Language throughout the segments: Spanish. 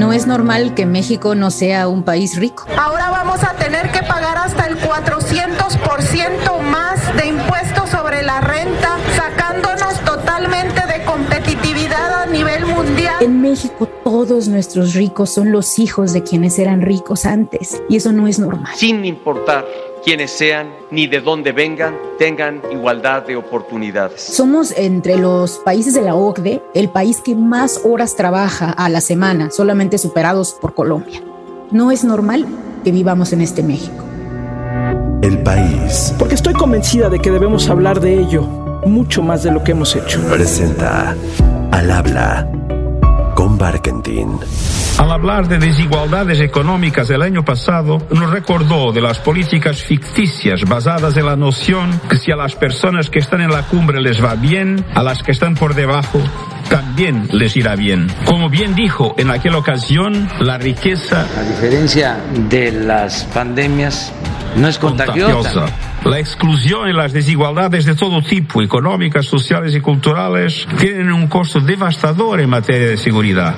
No es normal que México no sea un país rico. Ahora vamos a tener que pagar hasta el 400% más de impuestos sobre la renta, sacándonos totalmente de competitividad a nivel mundial. En México todos nuestros ricos son los hijos de quienes eran ricos antes y eso no es normal. Sin importar quienes sean ni de dónde vengan, tengan igualdad de oportunidades. Somos entre los países de la OCDE el país que más horas trabaja a la semana, solamente superados por Colombia. No es normal que vivamos en este México. El país. Porque estoy convencida de que debemos hablar de ello mucho más de lo que hemos hecho. Presenta al habla Barkentin. Al hablar de desigualdades económicas el año pasado, nos recordó de las políticas ficticias basadas en la noción que si a las personas que están en la cumbre les va bien, a las que están por debajo también les irá bien. Como bien dijo en aquella ocasión, la riqueza... A diferencia de las pandemias, no es contagiosa. La exclusión y las desigualdades de todo tipo, económicas, sociales y culturales, tienen un costo devastador en materia de seguridad.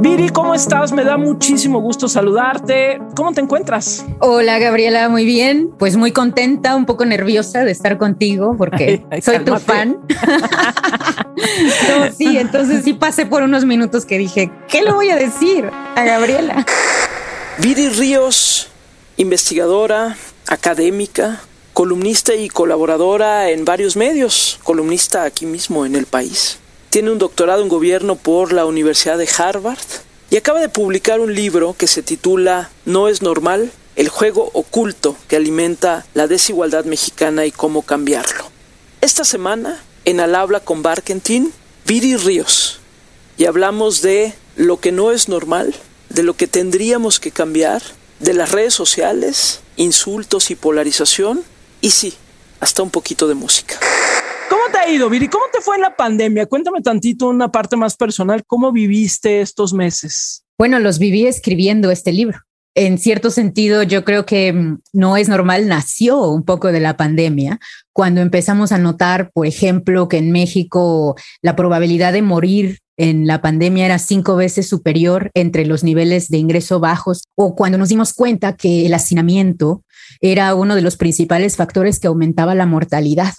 Viri, ¿cómo estás? Me da muchísimo gusto saludarte. ¿Cómo te encuentras? Hola, Gabriela, muy bien. Pues muy contenta, un poco nerviosa de estar contigo porque soy tu fan. no, sí, entonces sí pasé por unos minutos que dije, ¿qué le voy a decir a Gabriela? Viri Ríos, investigadora, académica, columnista y colaboradora en varios medios, columnista aquí mismo en el país. Tiene un doctorado en gobierno por la Universidad de Harvard y acaba de publicar un libro que se titula No es normal, el juego oculto que alimenta la desigualdad mexicana y cómo cambiarlo. Esta semana, en Al habla con Barkentin, Viri Ríos, y hablamos de lo que no es normal, de lo que tendríamos que cambiar, de las redes sociales, insultos y polarización, y sí, hasta un poquito de música. ¿Cómo te ha ido, Viri? ¿Cómo te fue en la pandemia? Cuéntame tantito una parte más personal. ¿Cómo viviste estos meses? Bueno, los viví escribiendo este libro. En cierto sentido, yo creo que mm, no es normal, nació un poco de la pandemia, cuando empezamos a notar, por ejemplo, que en México la probabilidad de morir en la pandemia era cinco veces superior entre los niveles de ingreso bajos, o cuando nos dimos cuenta que el hacinamiento era uno de los principales factores que aumentaba la mortalidad.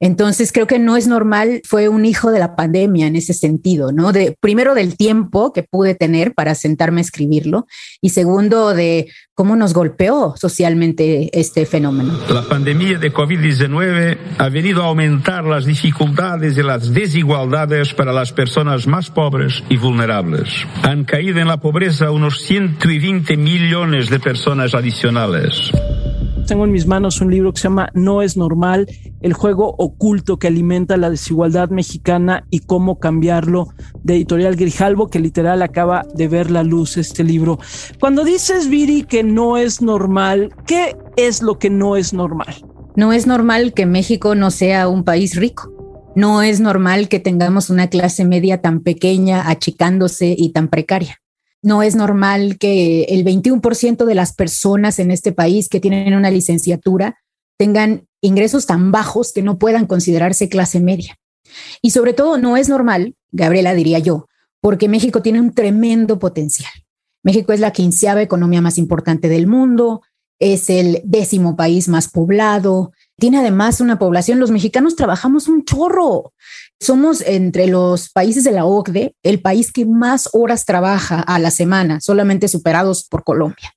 Entonces creo que no es normal, fue un hijo de la pandemia en ese sentido, ¿no? De primero del tiempo que pude tener para sentarme a escribirlo y segundo de cómo nos golpeó socialmente este fenómeno. La pandemia de COVID-19 ha venido a aumentar las dificultades y las desigualdades para las personas más pobres y vulnerables. Han caído en la pobreza unos 120 millones de personas adicionales tengo en mis manos un libro que se llama No es normal, el juego oculto que alimenta la desigualdad mexicana y cómo cambiarlo, de editorial Grijalvo, que literal acaba de ver la luz este libro. Cuando dices, Viri, que no es normal, ¿qué es lo que no es normal? No es normal que México no sea un país rico. No es normal que tengamos una clase media tan pequeña, achicándose y tan precaria. No es normal que el 21% de las personas en este país que tienen una licenciatura tengan ingresos tan bajos que no puedan considerarse clase media. Y sobre todo no es normal, Gabriela diría yo, porque México tiene un tremendo potencial. México es la quinceava economía más importante del mundo, es el décimo país más poblado, tiene además una población, los mexicanos trabajamos un chorro. Somos entre los países de la OCDE el país que más horas trabaja a la semana, solamente superados por Colombia.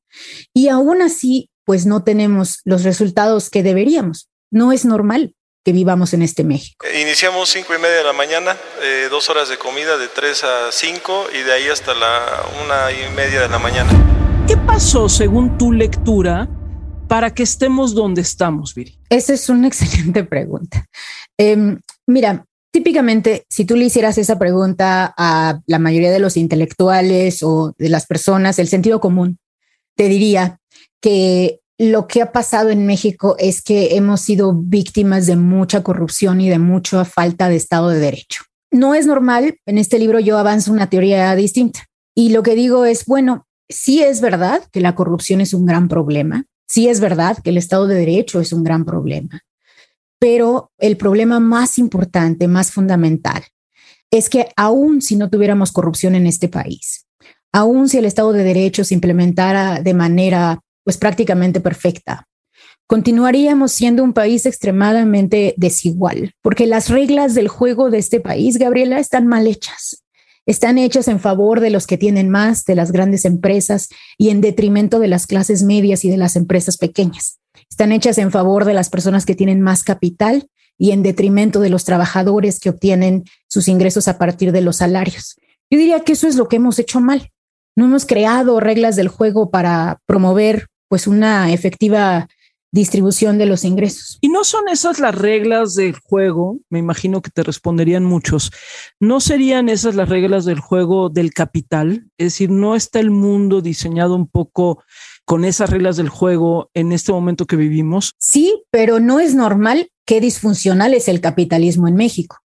Y aún así, pues no tenemos los resultados que deberíamos. No es normal que vivamos en este México. Iniciamos cinco y media de la mañana, eh, dos horas de comida de tres a cinco y de ahí hasta la una y media de la mañana. ¿Qué pasó según tu lectura para que estemos donde estamos, Viri? Esa es una excelente pregunta. Eh, mira, típicamente, si tú le hicieras esa pregunta a la mayoría de los intelectuales o de las personas, el sentido común te diría que lo que ha pasado en México es que hemos sido víctimas de mucha corrupción y de mucha falta de Estado de Derecho. No es normal, en este libro yo avanzo una teoría distinta. Y lo que digo es, bueno, sí es verdad que la corrupción es un gran problema, Sí es verdad que el Estado de Derecho es un gran problema, pero el problema más importante, más fundamental, es que aún si no tuviéramos corrupción en este país, aun si el Estado de Derecho se implementara de manera pues prácticamente perfecta. Continuaríamos siendo un país extremadamente desigual, porque las reglas del juego de este país, Gabriela, están mal hechas. Están hechas en favor de los que tienen más, de las grandes empresas y en detrimento de las clases medias y de las empresas pequeñas. Están hechas en favor de las personas que tienen más capital y en detrimento de los trabajadores que obtienen sus ingresos a partir de los salarios. Yo diría que eso es lo que hemos hecho mal. No hemos creado reglas del juego para promover pues una efectiva distribución de los ingresos. Y no son esas las reglas del juego, me imagino que te responderían muchos. ¿No serían esas las reglas del juego del capital? Es decir, ¿no está el mundo diseñado un poco con esas reglas del juego en este momento que vivimos? Sí, pero no es normal que disfuncional es el capitalismo en México.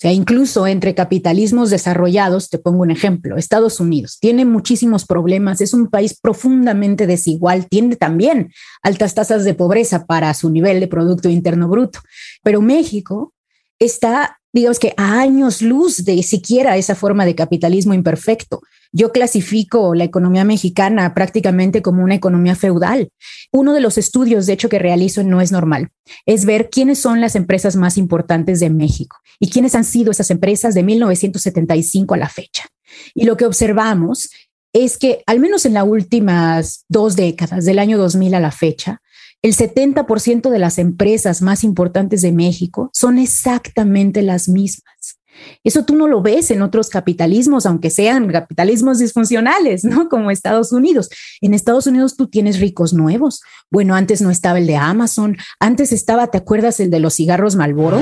O sea, incluso entre capitalismos desarrollados, te pongo un ejemplo, Estados Unidos tiene muchísimos problemas, es un país profundamente desigual, tiene también altas tasas de pobreza para su nivel de Producto Interno Bruto, pero México está, digamos que a años luz de siquiera esa forma de capitalismo imperfecto. Yo clasifico la economía mexicana prácticamente como una economía feudal. Uno de los estudios, de hecho, que realizo No es normal, es ver quiénes son las empresas más importantes de México y quiénes han sido esas empresas de 1975 a la fecha. Y lo que observamos es que al menos en las últimas dos décadas, del año 2000 a la fecha, el 70% de las empresas más importantes de México son exactamente las mismas. Eso tú no lo ves en otros capitalismos, aunque sean capitalismos disfuncionales, ¿no? Como Estados Unidos. En Estados Unidos tú tienes ricos nuevos. Bueno, antes no estaba el de Amazon, antes estaba, ¿te acuerdas el de los cigarros Malboro?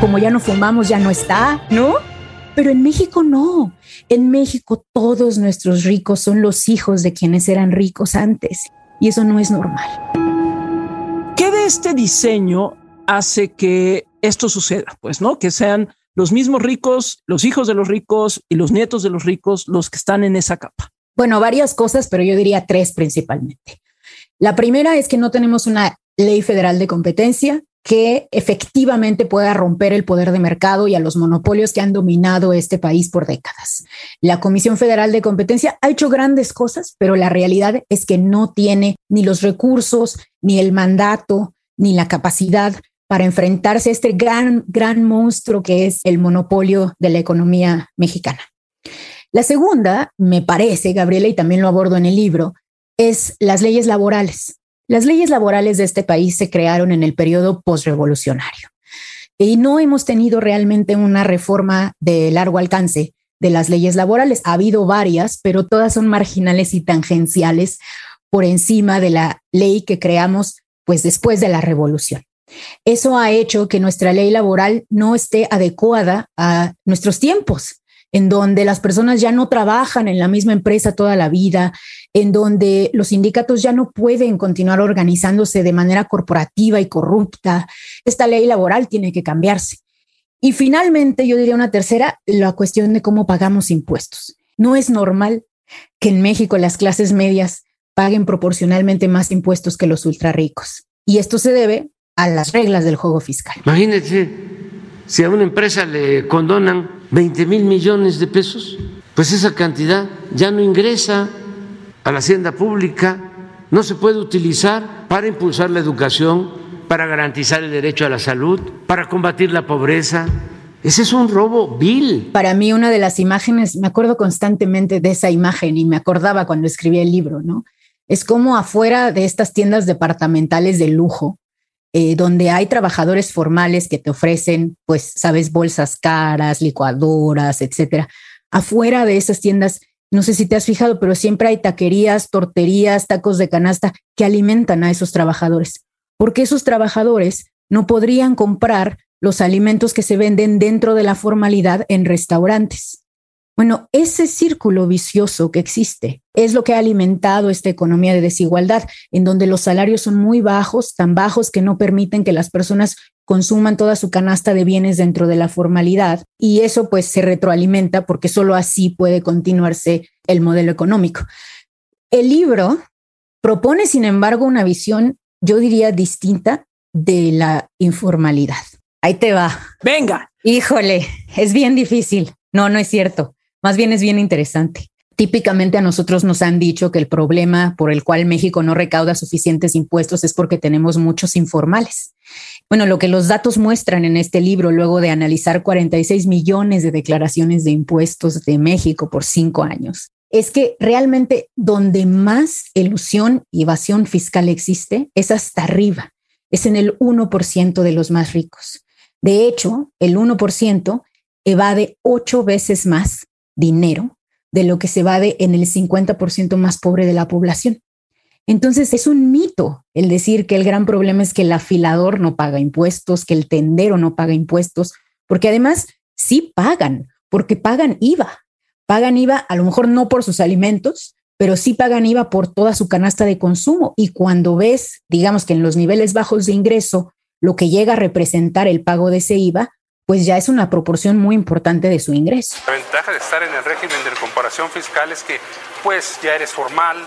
Como ya no fumamos, ya no está, ¿no? Pero en México no. En México todos nuestros ricos son los hijos de quienes eran ricos antes. Y eso no es normal. ¿Qué de este diseño hace que esto suceda? Pues, ¿no? Que sean los mismos ricos, los hijos de los ricos y los nietos de los ricos los que están en esa capa? Bueno, varias cosas, pero yo diría tres principalmente. La primera es que no tenemos una ley federal de competencia que efectivamente pueda romper el poder de mercado y a los monopolios que han dominado este país por décadas. La Comisión Federal de Competencia ha hecho grandes cosas, pero la realidad es que no tiene ni los recursos, ni el mandato, ni la capacidad para enfrentarse a este gran, gran monstruo que es el monopolio de la economía mexicana. La segunda, me parece, Gabriela, y también lo abordo en el libro, es las leyes laborales. Las leyes laborales de este país se crearon en el periodo postrevolucionario y no hemos tenido realmente una reforma de largo alcance de las leyes laborales. Ha habido varias, pero todas son marginales y tangenciales por encima de la ley que creamos pues después de la revolución. Eso ha hecho que nuestra ley laboral no esté adecuada a nuestros tiempos, en donde las personas ya no trabajan en la misma empresa toda la vida, en donde los sindicatos ya no pueden continuar organizándose de manera corporativa y corrupta. Esta ley laboral tiene que cambiarse. Y finalmente, yo diría una tercera, la cuestión de cómo pagamos impuestos. No es normal que en México las clases medias paguen proporcionalmente más impuestos que los ultra ricos. Y esto se debe a las reglas del juego fiscal. Imagínense, si a una empresa le condonan 20 mil millones de pesos, pues esa cantidad ya no ingresa a la hacienda pública, no se puede utilizar para impulsar la educación, para garantizar el derecho a la salud, para combatir la pobreza. Ese es un robo vil. Para mí una de las imágenes, me acuerdo constantemente de esa imagen y me acordaba cuando escribí el libro, ¿no? Es como afuera de estas tiendas departamentales de lujo, eh, donde hay trabajadores formales que te ofrecen, pues, sabes, bolsas caras, licuadoras, etcétera. Afuera de esas tiendas no sé si te has fijado, pero siempre hay taquerías, torterías, tacos de canasta que alimentan a esos trabajadores, porque esos trabajadores no podrían comprar los alimentos que se venden dentro de la formalidad en restaurantes. Bueno, ese círculo vicioso que existe es lo que ha alimentado esta economía de desigualdad, en donde los salarios son muy bajos, tan bajos que no permiten que las personas consuman toda su canasta de bienes dentro de la formalidad y eso pues se retroalimenta porque solo así puede continuarse el modelo económico. El libro propone, sin embargo, una visión, yo diría, distinta de la informalidad. Ahí te va. Venga. Híjole, es bien difícil. No, no es cierto. Más bien es bien interesante. Típicamente a nosotros nos han dicho que el problema por el cual México no recauda suficientes impuestos es porque tenemos muchos informales. Bueno, lo que los datos muestran en este libro, luego de analizar 46 millones de declaraciones de impuestos de México por cinco años, es que realmente donde más elusión y evasión fiscal existe es hasta arriba, es en el 1% de los más ricos. De hecho, el 1% evade ocho veces más dinero de lo que se evade en el 50% más pobre de la población. Entonces es un mito el decir que el gran problema es que el afilador no paga impuestos, que el tendero no paga impuestos, porque además sí pagan, porque pagan IVA. Pagan IVA a lo mejor no por sus alimentos, pero sí pagan IVA por toda su canasta de consumo. Y cuando ves, digamos que en los niveles bajos de ingreso, lo que llega a representar el pago de ese IVA, pues ya es una proporción muy importante de su ingreso. La ventaja de estar en el régimen de comparación fiscal es que pues ya eres formal,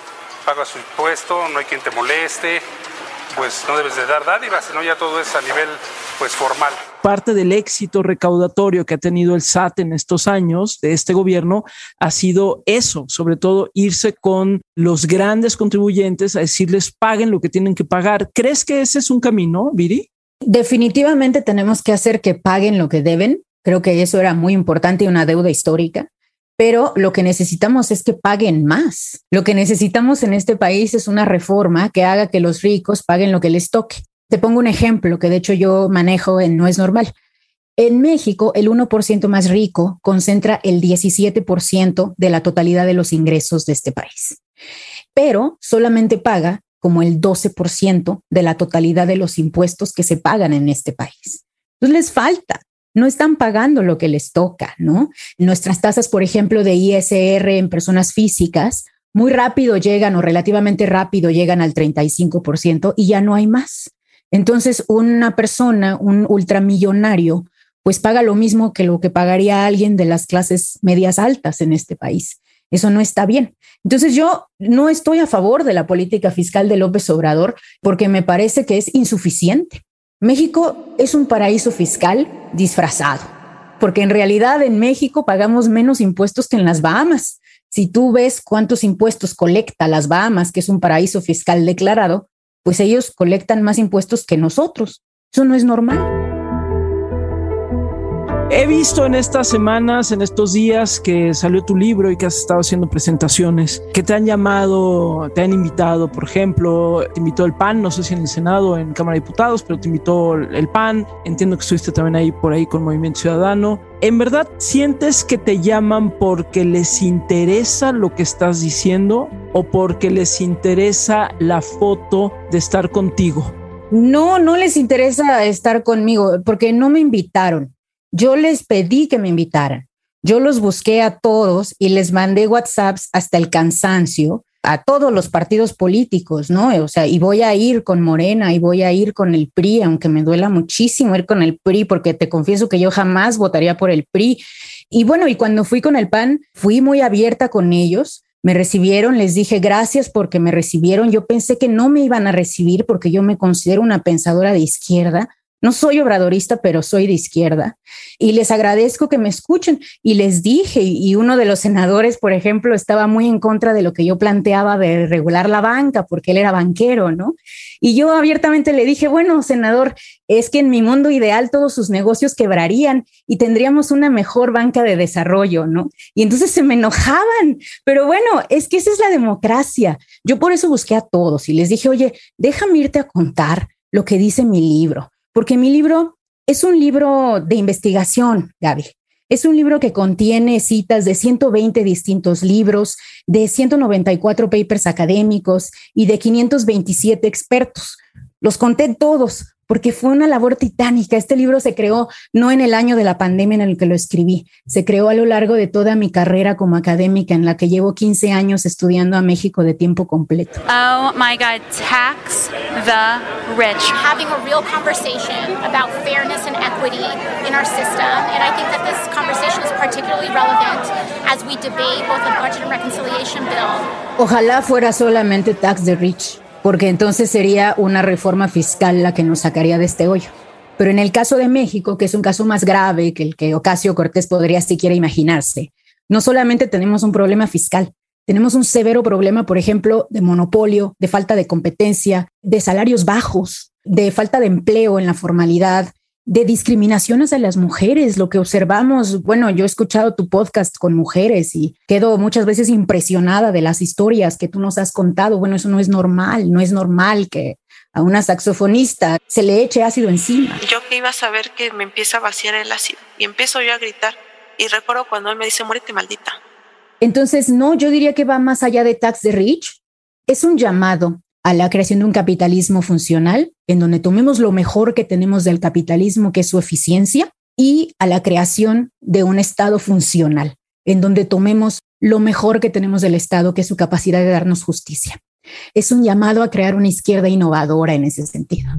pagas su impuesto, no hay quien te moleste, pues no debes de dar dádivas, sino ya todo es a nivel pues formal. Parte del éxito recaudatorio que ha tenido el SAT en estos años de este gobierno ha sido eso, sobre todo irse con los grandes contribuyentes a decirles paguen lo que tienen que pagar. ¿Crees que ese es un camino, Viri? Definitivamente tenemos que hacer que paguen lo que deben. Creo que eso era muy importante y una deuda histórica. Pero lo que necesitamos es que paguen más. Lo que necesitamos en este país es una reforma que haga que los ricos paguen lo que les toque. Te pongo un ejemplo que de hecho yo manejo en No es normal. En México, el 1% más rico concentra el 17% de la totalidad de los ingresos de este país, pero solamente paga como el 12% de la totalidad de los impuestos que se pagan en este país. Entonces les falta, no están pagando lo que les toca, ¿no? Nuestras tasas, por ejemplo, de ISR en personas físicas, muy rápido llegan o relativamente rápido llegan al 35% y ya no hay más. Entonces, una persona, un ultramillonario, pues paga lo mismo que lo que pagaría alguien de las clases medias altas en este país. Eso no está bien. Entonces yo no estoy a favor de la política fiscal de López Obrador porque me parece que es insuficiente. México es un paraíso fiscal disfrazado, porque en realidad en México pagamos menos impuestos que en las Bahamas. Si tú ves cuántos impuestos colecta las Bahamas, que es un paraíso fiscal declarado, pues ellos colectan más impuestos que nosotros. Eso no es normal. He visto en estas semanas, en estos días que salió tu libro y que has estado haciendo presentaciones, que te han llamado, te han invitado, por ejemplo, te invitó el PAN, no sé si en el Senado, en Cámara de Diputados, pero te invitó el PAN. Entiendo que estuviste también ahí por ahí con Movimiento Ciudadano. ¿En verdad sientes que te llaman porque les interesa lo que estás diciendo o porque les interesa la foto de estar contigo? No, no les interesa estar conmigo porque no me invitaron. Yo les pedí que me invitaran. Yo los busqué a todos y les mandé WhatsApps hasta el cansancio a todos los partidos políticos, ¿no? O sea, y voy a ir con Morena y voy a ir con el PRI, aunque me duela muchísimo ir con el PRI, porque te confieso que yo jamás votaría por el PRI. Y bueno, y cuando fui con el PAN, fui muy abierta con ellos. Me recibieron, les dije gracias porque me recibieron. Yo pensé que no me iban a recibir porque yo me considero una pensadora de izquierda, no soy obradorista, pero soy de izquierda. Y les agradezco que me escuchen. Y les dije, y uno de los senadores, por ejemplo, estaba muy en contra de lo que yo planteaba de regular la banca, porque él era banquero, ¿no? Y yo abiertamente le dije, bueno, senador, es que en mi mundo ideal todos sus negocios quebrarían y tendríamos una mejor banca de desarrollo, ¿no? Y entonces se me enojaban. Pero bueno, es que esa es la democracia. Yo por eso busqué a todos y les dije, oye, déjame irte a contar lo que dice mi libro porque mi libro es un libro de investigación, Gaby. Es un libro que contiene citas de 120 distintos libros, de 194 papers académicos y de 527 expertos. Los conté todos porque fue una labor titánica. Este libro se creó no en el año de la pandemia en el que lo escribí, se creó a lo largo de toda mi carrera como académica en la que llevo 15 años estudiando a México de tiempo completo. Oh my God, tax the rich. Having a real conversation about fairness and equity in our system. And I think that this conversation is particularly relevant as we debate both the budget and reconciliation bill. Ojalá fuera solamente tax the rich porque entonces sería una reforma fiscal la que nos sacaría de este hoyo. Pero en el caso de México, que es un caso más grave que el que Ocasio Cortés podría siquiera imaginarse, no solamente tenemos un problema fiscal, tenemos un severo problema, por ejemplo, de monopolio, de falta de competencia, de salarios bajos, de falta de empleo en la formalidad, de discriminación hacia las mujeres, lo que observamos, bueno, yo he escuchado tu podcast con mujeres y quedo muchas veces impresionada de las historias que tú nos has contado. Bueno, eso no es normal, no es normal que a una saxofonista se le eche ácido encima. Yo que iba a saber que me empieza a vaciar el ácido y empiezo yo a gritar y recuerdo cuando él me dice, muérete maldita. Entonces, no, yo diría que va más allá de tax de rich. Es un llamado a la creación de un capitalismo funcional, en donde tomemos lo mejor que tenemos del capitalismo, que es su eficiencia, y a la creación de un Estado funcional, en donde tomemos lo mejor que tenemos del Estado, que es su capacidad de darnos justicia. Es un llamado a crear una izquierda innovadora en ese sentido.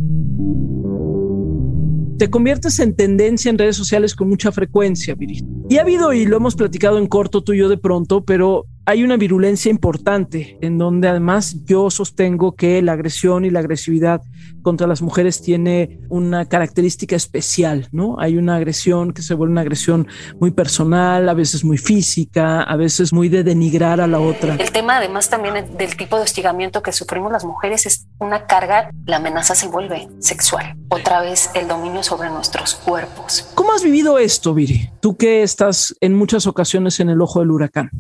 Te conviertes en tendencia en redes sociales con mucha frecuencia, Viri. Y ha habido, y lo hemos platicado en corto tú y yo de pronto, pero hay una virulencia importante en donde además yo sostengo que la agresión y la agresividad contra las mujeres tiene una característica especial, ¿no? Hay una agresión que se vuelve una agresión muy personal, a veces muy física, a veces muy de denigrar a la otra. El tema además también del tipo de hostigamiento que sufrimos las mujeres es una carga, la amenaza se vuelve sexual, otra vez el dominio sobre nuestros cuerpos. ¿Cómo has vivido esto, Viri? Tú que estás en muchas ocasiones en el ojo del huracán.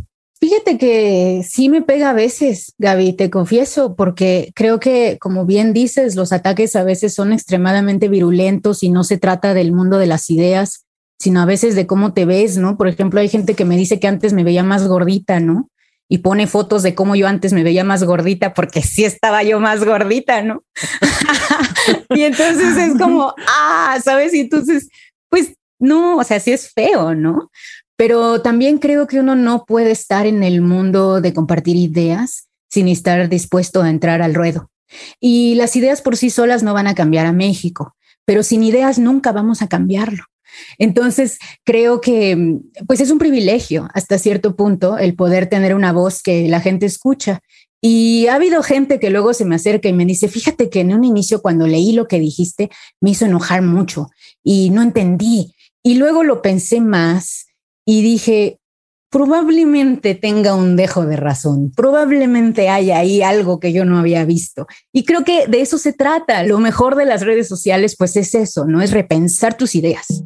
Fíjate que sí me pega a veces, Gaby, te confieso, porque creo que, como bien dices, los ataques a veces son extremadamente virulentos y no se trata del mundo de las ideas, sino a veces de cómo te ves, ¿no? Por ejemplo, hay gente que me dice que antes me veía más gordita, ¿no? Y pone fotos de cómo yo antes me veía más gordita, porque sí estaba yo más gordita, ¿no? y entonces es como, ah, ¿sabes? Y entonces, pues no, o sea, sí es feo, ¿no? Pero también creo que uno no puede estar en el mundo de compartir ideas sin estar dispuesto a entrar al ruedo. Y las ideas por sí solas no van a cambiar a México, pero sin ideas nunca vamos a cambiarlo. Entonces, creo que pues es un privilegio hasta cierto punto el poder tener una voz que la gente escucha. Y ha habido gente que luego se me acerca y me dice, fíjate que en un inicio cuando leí lo que dijiste me hizo enojar mucho y no entendí. Y luego lo pensé más y dije, probablemente tenga un dejo de razón, probablemente haya ahí algo que yo no había visto. Y creo que de eso se trata. Lo mejor de las redes sociales, pues es eso, ¿no? Es repensar tus ideas.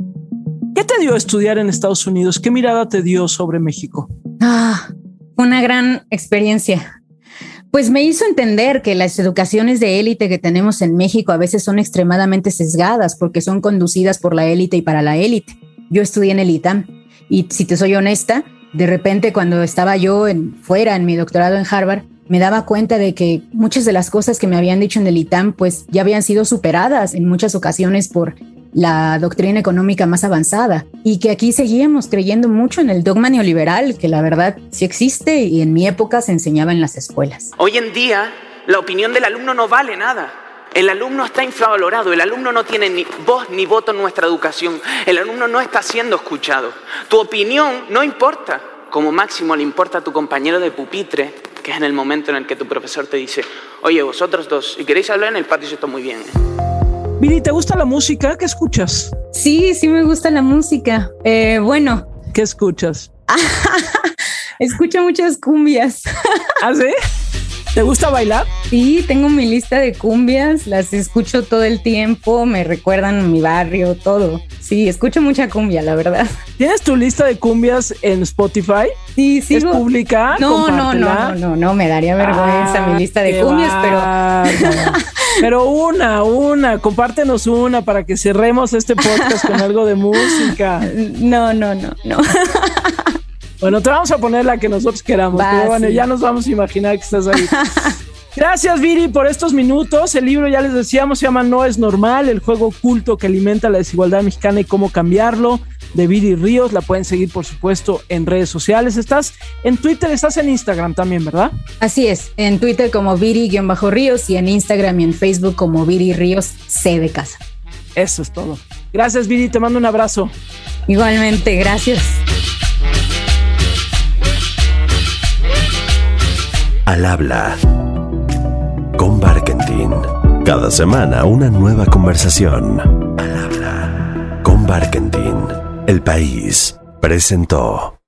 ¿Qué te dio estudiar en Estados Unidos? ¿Qué mirada te dio sobre México? Ah, una gran experiencia. Pues me hizo entender que las educaciones de élite que tenemos en México a veces son extremadamente sesgadas porque son conducidas por la élite y para la élite. Yo estudié en el ITAM y si te soy honesta, de repente cuando estaba yo fuera en mi doctorado en Harvard, me daba cuenta de que muchas de las cosas que me habían dicho en el ITAM pues ya habían sido superadas en muchas ocasiones por la doctrina económica más avanzada y que aquí seguíamos creyendo mucho en el dogma neoliberal, que la verdad sí existe y en mi época se enseñaba en las escuelas. Hoy en día la opinión del alumno no vale nada. El alumno está infravalorado, el alumno no tiene ni voz ni voto en nuestra educación, el alumno no está siendo escuchado. Tu opinión no importa, como máximo le importa a tu compañero de pupitre, que es en el momento en el que tu profesor te dice, oye, vosotros dos, si queréis hablar en el patio, está muy bien. Viri, ¿te gusta la música? ¿Qué escuchas? Sí, sí me gusta la música. Eh, bueno. ¿Qué escuchas? Escucho muchas cumbias. ¿Ah, sí? ¿Te gusta bailar? Sí, tengo mi lista de cumbias, las escucho todo el tiempo, me recuerdan mi barrio, todo. Sí, escucho mucha cumbia, la verdad. ¿Tienes tu lista de cumbias en Spotify? Sí, sí. ¿Es pública? No, no, no, no, no, me daría vergüenza mi lista de cumbias, pero... Pero una, una, compártenos una para que cerremos este podcast con algo de música. No, no, no, no. Bueno, te vamos a poner la que nosotros queramos, pero bueno, ya nos vamos a imaginar que estás ahí. Gracias, Viri, por estos minutos. El libro, ya les decíamos, se llama No es normal, el juego oculto que alimenta la desigualdad mexicana y cómo cambiarlo, de Viri Ríos. La pueden seguir, por supuesto, en redes sociales. Estás en Twitter, estás en Instagram también, ¿verdad? Así es, en Twitter como Viri-Ríos y en Instagram y en Facebook como Viri Ríos C de casa. Eso es todo. Gracias, Viri, te mando un abrazo. Igualmente, gracias. Al habla con Barkentin. Cada semana una nueva conversación. Al habla con Barkentin. El país presentó.